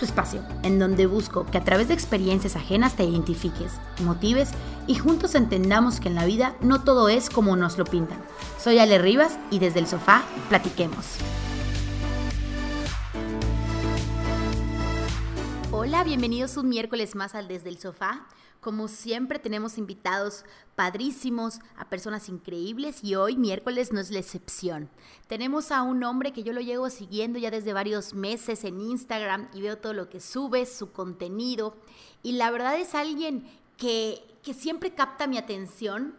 tu espacio, en donde busco que a través de experiencias ajenas te identifiques, motives y juntos entendamos que en la vida no todo es como nos lo pintan. Soy Ale Rivas y desde el sofá platiquemos. Hola, bienvenidos un miércoles más al Desde el Sofá. Como siempre tenemos invitados padrísimos, a personas increíbles y hoy miércoles no es la excepción. Tenemos a un hombre que yo lo llevo siguiendo ya desde varios meses en Instagram y veo todo lo que sube, su contenido y la verdad es alguien que, que siempre capta mi atención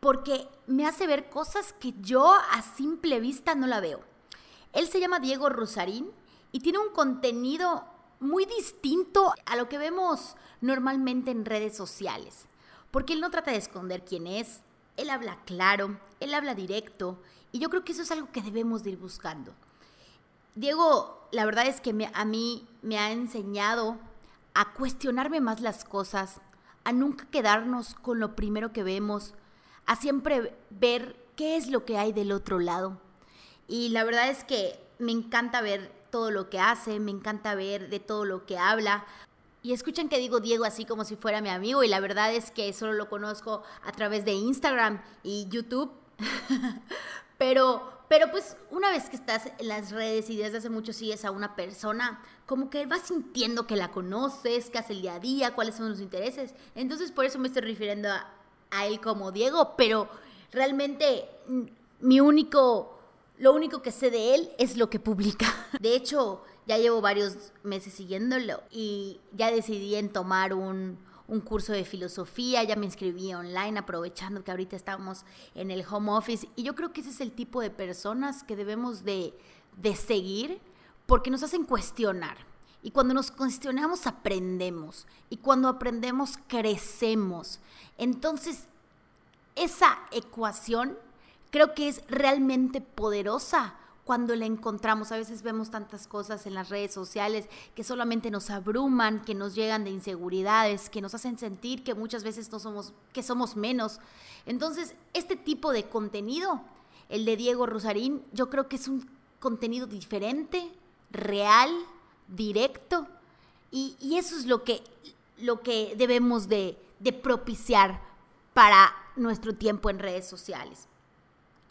porque me hace ver cosas que yo a simple vista no la veo. Él se llama Diego Rosarín y tiene un contenido muy distinto a lo que vemos normalmente en redes sociales, porque él no trata de esconder quién es, él habla claro, él habla directo, y yo creo que eso es algo que debemos de ir buscando. Diego, la verdad es que a mí me ha enseñado a cuestionarme más las cosas, a nunca quedarnos con lo primero que vemos, a siempre ver qué es lo que hay del otro lado. Y la verdad es que me encanta ver todo lo que hace, me encanta ver de todo lo que habla. Y escuchen que digo Diego así como si fuera mi amigo y la verdad es que solo lo conozco a través de Instagram y YouTube. pero, pero pues una vez que estás en las redes y desde hace mucho sigues a una persona, como que vas sintiendo que la conoces, qué hace el día a día, cuáles son los intereses. Entonces por eso me estoy refiriendo a, a él como Diego, pero realmente mm, mi único, lo único que sé de él es lo que publica. De hecho, ya llevo varios meses siguiéndolo y ya decidí en tomar un, curso de filosofía, ya me inscribí online aprovechando que ahorita estamos en el home office y yo creo que ese es el tipo de personas que debemos de, de seguir porque nos hacen cuestionar. Y cuando nos cuestionamos aprendemos. Y cuando aprendemos crecemos. Entonces, esa ecuación creo que es realmente poderosa cuando la encontramos. A veces vemos tantas cosas en las redes sociales que solamente nos abruman, que nos llegan de inseguridades, que nos hacen sentir que muchas veces no somos, que somos menos. Entonces, este tipo de contenido, el de Diego Rosarín, yo creo que es un contenido diferente, real, directo, y, eso es lo que, lo que debemos de, propiciar para nuestro tiempo en redes sociales.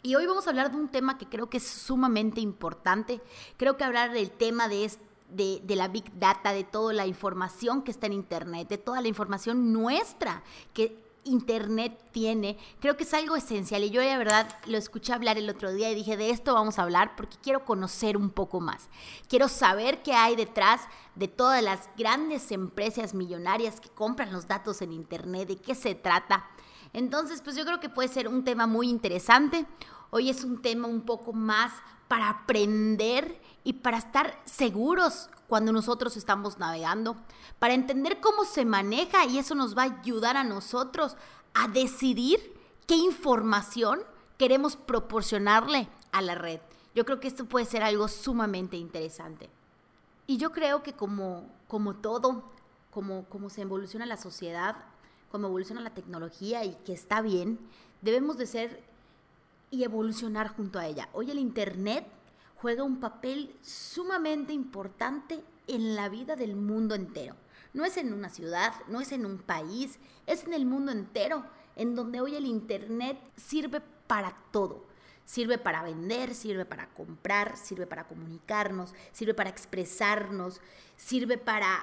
Y hoy vamos a hablar de un tema que creo que es sumamente importante. Creo que hablar del tema de, de, la Big Data, de toda la información que está en Internet, de toda la información nuestra que Internet tiene, creo que es algo esencial. Y yo de verdad lo escuché hablar el otro día y dije, de esto vamos a hablar porque quiero conocer un poco más. Quiero saber qué hay detrás de todas las grandes empresas millonarias que compran los datos en Internet, de qué se trata. Entonces, pues yo creo que puede ser un tema muy interesante. Hoy es un tema un poco más para aprender y para estar seguros cuando nosotros estamos navegando, para entender cómo se maneja y eso nos va a ayudar a nosotros a decidir qué información queremos proporcionarle a la red. Yo creo que esto puede ser algo sumamente interesante. Y yo creo que como, como todo, como, como se evoluciona la sociedad, como evoluciona la tecnología y que está bien, debemos de ser y evolucionar junto a ella. Hoy el Internet juega un papel sumamente importante en la vida del mundo entero. No es en una ciudad, no es en un país, es en el mundo entero, en donde hoy el Internet sirve para todo. Sirve para vender, sirve para comprar, sirve para comunicarnos, sirve para expresarnos, sirve para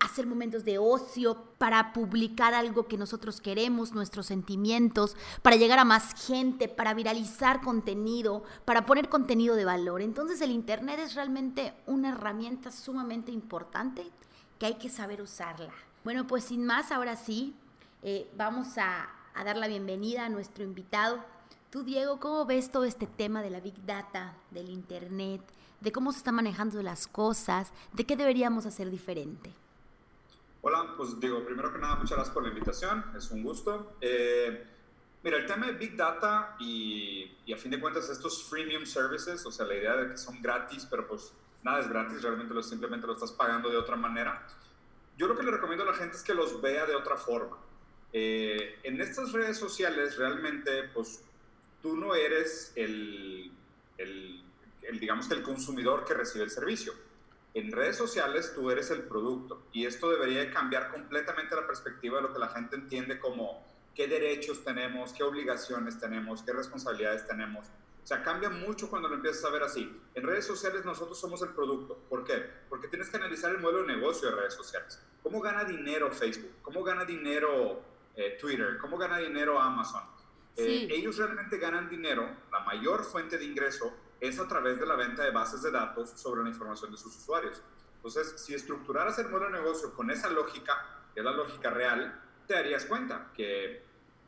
hacer momentos de ocio, para publicar algo que nosotros queremos, nuestros sentimientos, para llegar a más gente, para viralizar contenido, para poner contenido de valor. Entonces el Internet es realmente una herramienta sumamente importante que hay que saber usarla. Bueno, pues sin más, ahora sí, eh, vamos a, a dar la bienvenida a nuestro invitado. Tú, Diego, ¿cómo ves todo este tema de la Big Data, del Internet, de cómo se están manejando las cosas, de qué deberíamos hacer diferente? Hola, pues digo, primero que nada, muchas gracias por la invitación, es un gusto. Eh, mira, el tema de Big Data y, y, a fin de cuentas estos freemium services, o sea, la idea de que son gratis, pero pues nada es gratis, realmente lo, simplemente lo estás pagando de otra manera. Yo lo que le recomiendo a la gente es que los vea de otra forma. Eh, en estas redes sociales realmente, pues tú no eres el, el, el, digamos que el consumidor que recibe el servicio En redes sociales tú eres el producto y esto debería cambiar completamente la perspectiva de lo que la gente entiende como qué derechos tenemos, qué obligaciones tenemos, qué responsabilidades tenemos. O sea, cambia mucho cuando lo empiezas a ver así. En redes sociales nosotros somos el producto. ¿Por qué? Porque tienes que analizar el modelo de negocio de redes sociales. ¿Cómo gana dinero Facebook? ¿Cómo gana dinero eh, Twitter? ¿Cómo gana dinero Amazon? Eh, ellos realmente ganan dinero, la mayor fuente de ingreso es a través de la venta de bases de datos sobre la información de sus usuarios. Entonces, si estructuraras el modelo de negocio con esa lógica, que es la lógica real, te darías cuenta que,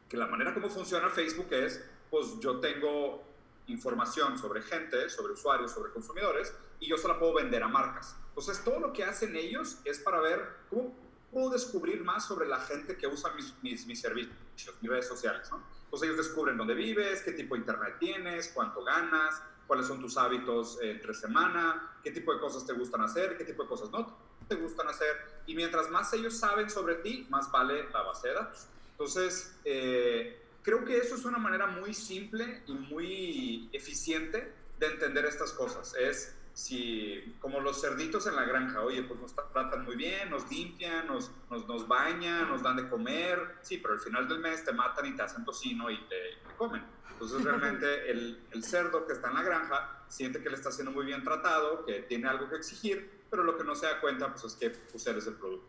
que la manera como funciona Facebook es, pues yo tengo información sobre gente, sobre usuarios, sobre consumidores, y yo se la puedo vender a marcas. Entonces, todo lo que hacen ellos es para ver cómo puedo descubrir más sobre la gente que usa mis, mis, mis servicios, mis redes sociales. ¿no? Entonces, ellos descubren dónde vives, qué tipo de internet tienes, cuánto ganas, cuáles son tus hábitos entre semana, qué tipo de cosas te gustan hacer, qué tipo de cosas no te gustan hacer. Y mientras más ellos saben sobre ti, más vale la base de datos. Entonces, eh, creo que eso es una manera muy simple y muy eficiente de entender estas cosas. Es si, como los cerditos en la granja, oye, pues nos tratan muy bien, nos limpian, nos, nos, nos bañan, nos dan de comer, sí, pero al final del mes te matan y te hacen tocino y te, te comen. Entonces realmente el, el, cerdo que está en la granja siente que le está siendo muy bien tratado, que tiene algo que exigir, pero lo que no se da cuenta pues, es que pues, eres el producto.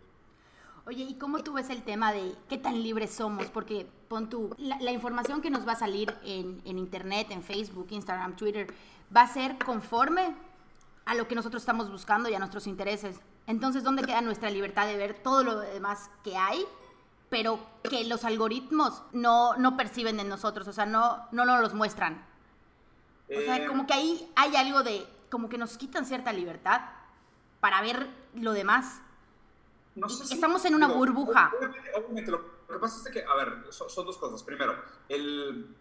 Oye, ¿y cómo tú ves el tema de qué tan libres somos? Porque pon tú, la, la información que nos va a salir en, en, Internet, en Facebook, Instagram, Twitter, va a ser conforme a lo que nosotros estamos buscando y a nuestros intereses. Entonces, ¿dónde queda nuestra libertad de ver todo lo demás que hay pero que los algoritmos no, no perciben en nosotros, o sea, no, no nos los muestran. O sea, eh, como que ahí hay algo de, como que nos quitan cierta libertad para ver lo demás. No sé si, Estamos en una burbuja. Obviamente, lo, que pasa es que, a ver, son, son dos cosas. Primero, el,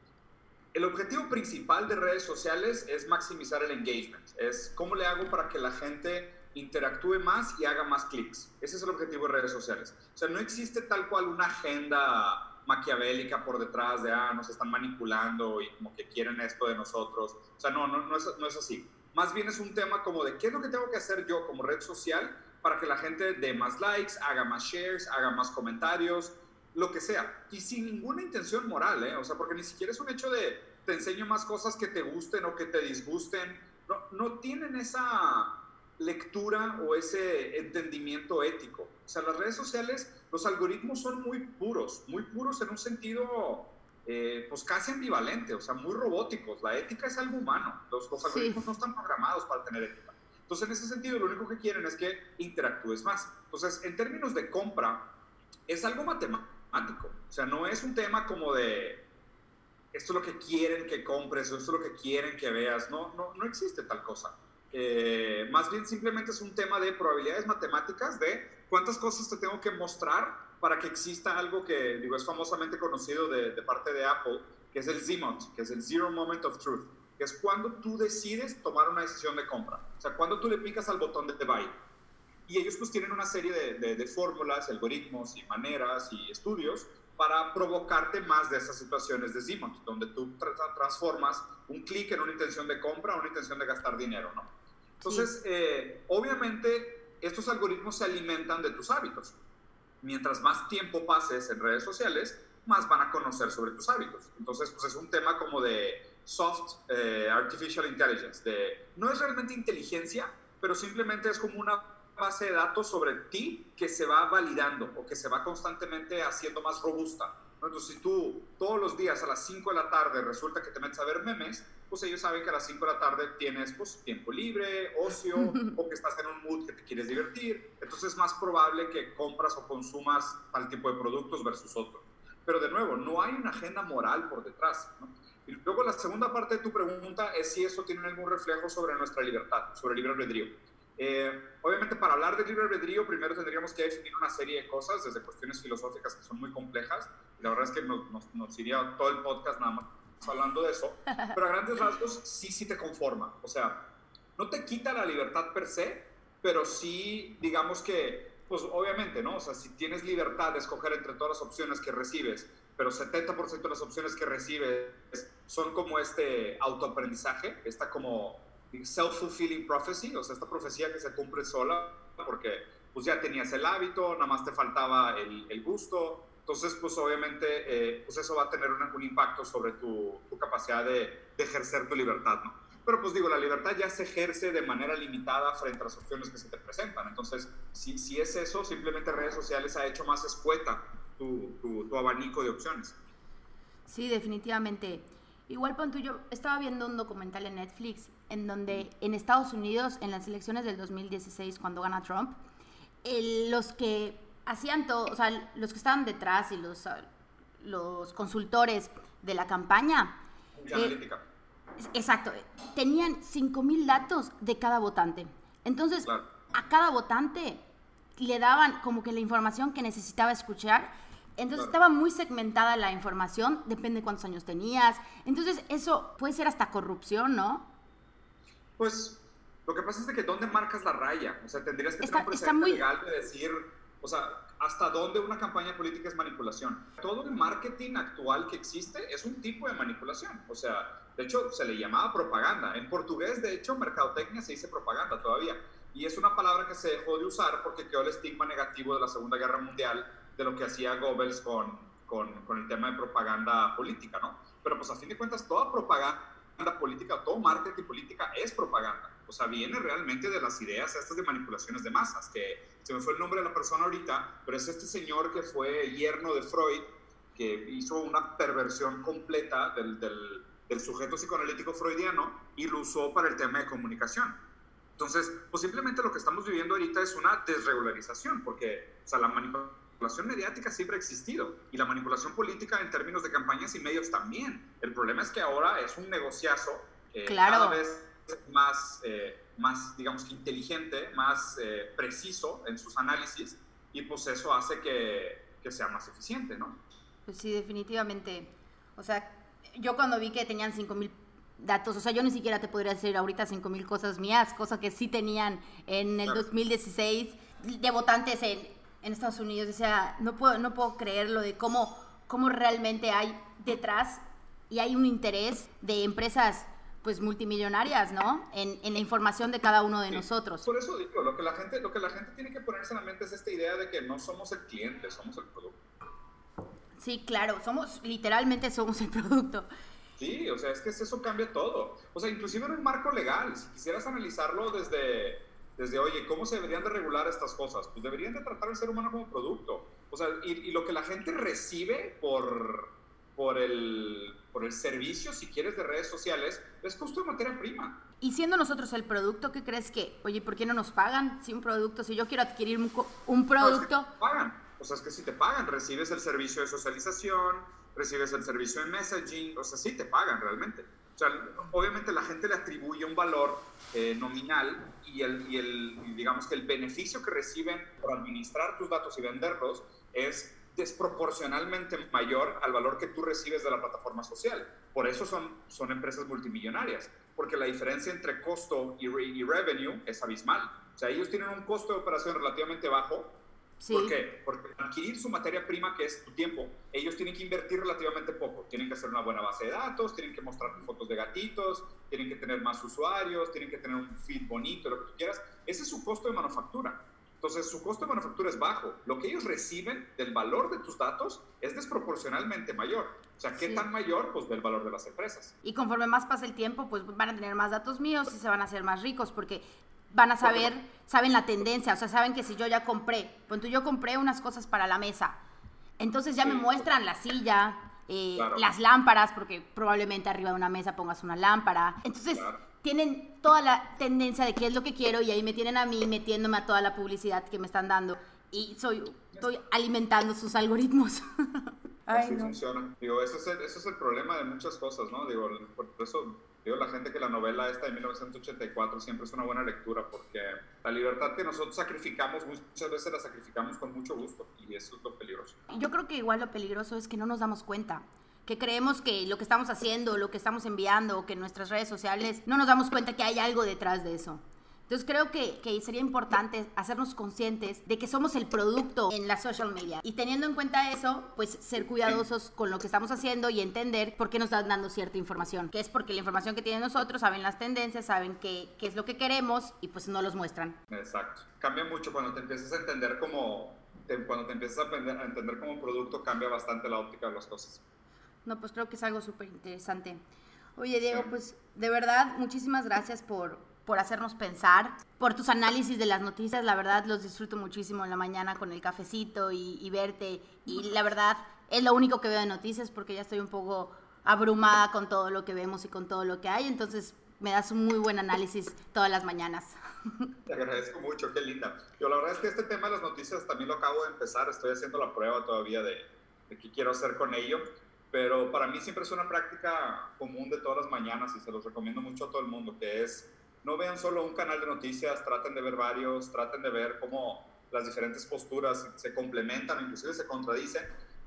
el objetivo principal de redes sociales es maximizar el engagement. Es cómo le hago para que la gente interactúe más y haga más clics. Ese es el objetivo de redes sociales. O sea, no existe tal cual una agenda maquiavélica por detrás de, ah, nos están manipulando y como que quieren esto de nosotros. O sea, no, no, no, es, es así. Más bien es un tema como de qué es lo que tengo que hacer yo como red social para que la gente dé más likes, haga más shares, haga más comentarios, lo que sea. Y sin ninguna intención moral, ¿eh? O sea, porque ni siquiera es un hecho de te enseño más cosas que te gusten o que te disgusten. No, no tienen esa lectura o ese entendimiento ético. O sea, las redes sociales, los algoritmos son muy puros, muy puros en un sentido eh, pues casi ambivalente, o sea, muy robóticos. La ética es algo humano, los, los algoritmos no están programados para tener ética. Entonces, en ese sentido, lo único que quieren es que interactúes más. Entonces, en términos de compra, es algo matemático. O sea, no es un tema como de esto es lo que quieren que compres o esto es lo que quieren que veas. No, no, no existe tal cosa. Eh, más bien simplemente es un tema de probabilidades matemáticas de cuántas cosas te tengo que mostrar para que exista algo que digo es famosamente conocido de, de parte de Apple, que es el ZMOT, que es el Zero Moment of Truth, que es cuando tú decides tomar una decisión de compra, o sea, cuando tú le picas al botón de buy. Y ellos pues tienen una serie de, de, de fórmulas, algoritmos y maneras y estudios para provocarte más de esas situaciones de ZMOT, donde tú tra transformas un clic en una intención de compra una intención de gastar dinero, ¿no? Entonces, eh, obviamente, estos algoritmos se alimentan de tus hábitos. Mientras más tiempo pases en redes sociales, más van a conocer sobre tus hábitos. Entonces, pues es un tema como de soft eh, artificial intelligence, de no es realmente inteligencia, pero simplemente es como una base de datos sobre ti que se va validando o que se va constantemente haciendo más robusta. Entonces, si tú todos los días a las 5 de la tarde resulta que te metes a ver memes, pues ellos saben que a las 5 de la tarde tienes pues, tiempo libre, ocio, o que estás en un mood que te quieres divertir. Entonces es más probable que compras o consumas tal tipo de productos versus otro. Pero de nuevo, no hay una agenda moral por detrás. ¿no? Y luego la segunda parte de tu pregunta es si eso tiene algún reflejo sobre nuestra libertad, sobre el libre albedrío. Eh, obviamente, para hablar de libre albedrío, primero tendríamos que definir una serie de cosas, desde cuestiones filosóficas que son muy complejas. la verdad es que nos, nos, nos, iría todo el podcast nada más hablando de eso. Pero a grandes rasgos, sí, sí te conforma. O sea, no te quita la libertad per se, pero sí, digamos que, pues obviamente, ¿no? O sea, si tienes libertad de escoger entre todas las opciones que recibes, pero 70% de las opciones que recibes son como este autoaprendizaje, esta como self-fulfilling prophecy, o sea, esta profecía que se cumple sola, porque pues ya tenías el hábito, nada más te faltaba el, el gusto, entonces, pues obviamente, eh, pues eso va a tener un, impacto sobre tu, tu capacidad de, de, ejercer tu libertad, ¿no? Pero pues digo, la libertad ya se ejerce de manera limitada frente a las opciones que se te presentan. Entonces, si, si es eso, simplemente redes sociales ha hecho más escueta tu, tu, tu abanico de opciones. Sí, definitivamente. Igual, Ponto, yo estaba viendo un documental en Netflix en donde en Estados Unidos, en las elecciones del 2016, cuando gana Trump, los que hacían todo, o sea, los que estaban detrás y los, los consultores de la campaña. Eh, exacto, tenían 5.000 datos de cada votante. Entonces, a cada votante le daban como que la información que necesitaba escuchar. Entonces estaba muy segmentada la información, depende de cuántos años tenías. Entonces eso puede ser hasta corrupción, ¿no? Pues lo que pasa es que ¿dónde marcas la raya? O sea, tendrías que estar tener un legal de decir o sea, ¿hasta dónde una campaña política es manipulación? Todo el marketing actual que existe es un tipo de manipulación. O sea, de hecho, se le llamaba propaganda. En portugués, de hecho, mercadotecnia se dice propaganda todavía. Y es una palabra que se dejó de usar porque quedó el estigma negativo de la Segunda Guerra Mundial de lo que hacía Goebbels con, con, el tema de propaganda política, ¿no? Pero pues a fin de cuentas, toda propaganda política, todo marketing política es propaganda. O sea, viene realmente de las ideas estas de manipulaciones de masas, que se me fue el nombre de la persona ahorita, pero es este señor que fue yerno de Freud, que hizo una perversión completa del, del, sujeto psicoanalítico freudiano y lo usó para el tema de comunicación. Entonces, pues simplemente lo que estamos viviendo ahorita es una desregularización, porque o sea, la manipulación mediática siempre ha existido y la manipulación política en términos de campañas y medios también. El problema es que ahora es un negociazo que cada vez más, eh, más digamos que inteligente, más eh, preciso en sus análisis y pues eso hace que, que sea más eficiente, ¿no? Pues sí, definitivamente. O sea, yo cuando vi que tenían 5000 datos, o sea, yo ni siquiera te podría decir ahorita 5000 cosas mías, cosas que sí tenían en el 2016 de votantes en, en Estados Unidos. O sea, no puedo, no puedo creerlo de cómo, cómo realmente hay detrás y hay un interés de empresas pues multimillonarias, ¿no? En, en, la información de cada uno de nosotros. Por eso digo, lo que, la gente, lo que la gente tiene que ponerse en la mente es esta idea de que no somos el cliente, somos el producto. Sí, claro, somos, literalmente somos el producto. Sí, o sea, es que eso cambia todo. O sea, inclusive en un marco legal, si quisieras analizarlo desde, desde, oye, ¿cómo se deberían de regular estas cosas? Pues deberían de tratar al ser humano como producto. O sea, y, y lo que la gente recibe por, por el, por el servicio, si quieres, de redes sociales, es costo de materia prima. Y siendo nosotros el producto, ¿qué crees que, oye, ¿por qué no nos pagan si un producto, si yo quiero adquirir un, un producto? No, pagan. O sea, es que si te pagan, recibes el servicio de socialización, recibes el servicio de messaging, o sea, sí te pagan realmente. Sea, obviamente la gente le atribuye un valor eh, nominal y, el, y el, digamos que el beneficio que reciben por administrar tus datos y venderlos es desproporcionalmente mayor al valor que tú recibes de la plataforma social. Por eso son, son empresas multimillonarias, porque la diferencia entre costo y, y revenue es abismal. O sea, ellos tienen un costo de operación relativamente bajo. Sí. ¿Por qué? Porque adquirir su materia prima, que es tu tiempo, ellos tienen que invertir relativamente poco. Tienen que hacer una buena base de datos, tienen que mostrar fotos de gatitos, tienen que tener más usuarios, tienen que tener un feed bonito, lo que tú quieras. Ese es su costo de manufactura. Entonces, su costo de manufactura es bajo. Lo que ellos reciben del valor de tus datos es desproporcionalmente mayor. O sea, ¿qué tan mayor? Pues del valor de las empresas. Y conforme más pasa el tiempo, pues van a tener más datos míos y se van a hacer más ricos porque van a saber, saben la tendencia, o sea, saben que si yo ya compré, pues yo compré unas cosas para la mesa, entonces ya me muestran la silla, eh, las lámparas, porque probablemente arriba de una mesa pongas una lámpara. Entonces, tienen toda la tendencia de qué es lo que quiero y ahí me tienen a mí metiéndome a toda la publicidad que me están dando y soy, estoy alimentando sus algoritmos. Así funciona. Digo, eso es, el, eso es el problema de muchas cosas, ¿no? Digo, por eso digo la gente que la novela esta de 1984 siempre es una buena lectura porque la libertad que nosotros sacrificamos muchas veces la sacrificamos con mucho gusto y eso es lo peligroso. Yo creo que igual lo peligroso es que no nos damos cuenta que creemos que lo que estamos haciendo, lo que estamos enviando, que nuestras redes sociales, no nos damos cuenta que hay algo detrás de eso. Entonces creo que, que, sería importante hacernos conscientes de que somos el producto en la social media. Y teniendo en cuenta eso, pues ser cuidadosos con lo que estamos haciendo y entender por qué nos están dando cierta información. Que es porque la información que tienen nosotros, saben las tendencias, saben qué, qué es lo que queremos y pues no los muestran. Exacto. Cambia mucho cuando te empiezas a entender como, cuando te empiezas a, aprender, a entender como producto, cambia bastante la óptica de las cosas. No, pues creo que es algo súper interesante. Oye, Diego, pues de verdad, muchísimas gracias por, por hacernos pensar, por tus análisis de las noticias. La verdad, los disfruto muchísimo en la mañana con el cafecito y, y verte. Y la verdad, es lo único que veo de noticias porque ya estoy un poco abrumada con todo lo que vemos y con todo lo que hay. Entonces, me das un muy buen análisis todas las mañanas. Te agradezco mucho, qué linda. Yo la verdad es que este tema de las noticias también lo acabo de empezar, estoy haciendo la prueba todavía de, de qué quiero hacer con ello, pero para mí siempre es una práctica común de todas las mañanas y se los recomiendo mucho a todo el mundo, que es no vean solo un canal de noticias, traten de ver varios, traten de ver cómo las diferentes posturas se complementan, inclusive se contradicen.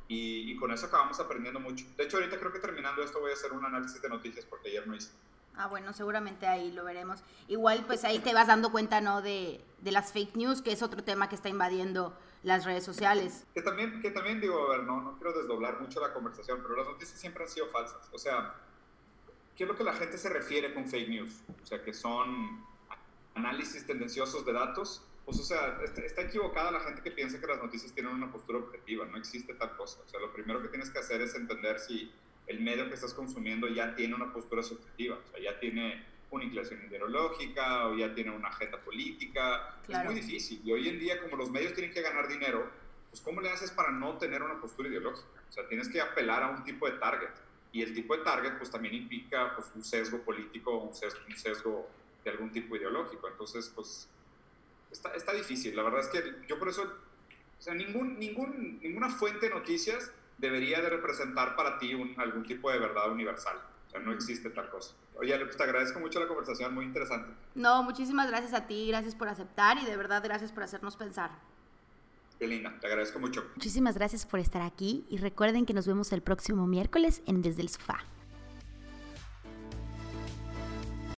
Y, y, con eso acabamos aprendiendo mucho. De hecho, ahorita creo que terminando esto voy a hacer un análisis de noticias porque ayer no hice. Ah, bueno, seguramente ahí lo veremos. Igual, pues ahí te vas dando cuenta, ¿no? De, de, las fake news, que es otro tema que está invadiendo las redes sociales. Que también, que también digo, a ver, no, no quiero desdoblar mucho la conversación, pero las noticias siempre han sido falsas. O sea, ¿qué es lo que la gente se refiere con fake news? O sea, que son análisis tendenciosos de datos. Pues, o sea, está equivocada la gente que piensa que las noticias tienen una postura objetiva. No existe tal cosa. O sea, lo primero que tienes que hacer es entender si el medio que estás consumiendo ya tiene una postura subjetiva, o sea, ya tiene una inclinación ideológica o ya tiene una agenda política. Es muy difícil. Y hoy en día, como los medios tienen que ganar dinero, pues ¿cómo le haces para no tener una postura ideológica? O sea, tienes que apelar a un tipo de target. Y el tipo de target, pues también implica pues, un sesgo político, un sesgo, un sesgo de algún tipo ideológico. Entonces, pues, está, está difícil. La verdad es que yo por eso, o sea, ningún, ningún, ninguna fuente de noticias debería de representar para ti un, algún tipo de verdad universal. O sea, no existe tal cosa. Oye, pues te agradezco mucho la conversación, muy interesante. No, muchísimas gracias a ti, gracias por aceptar y de verdad gracias por hacernos pensar. Te agradezco mucho. Muchísimas gracias por estar aquí y recuerden que nos vemos el próximo miércoles en Desde el Sofá.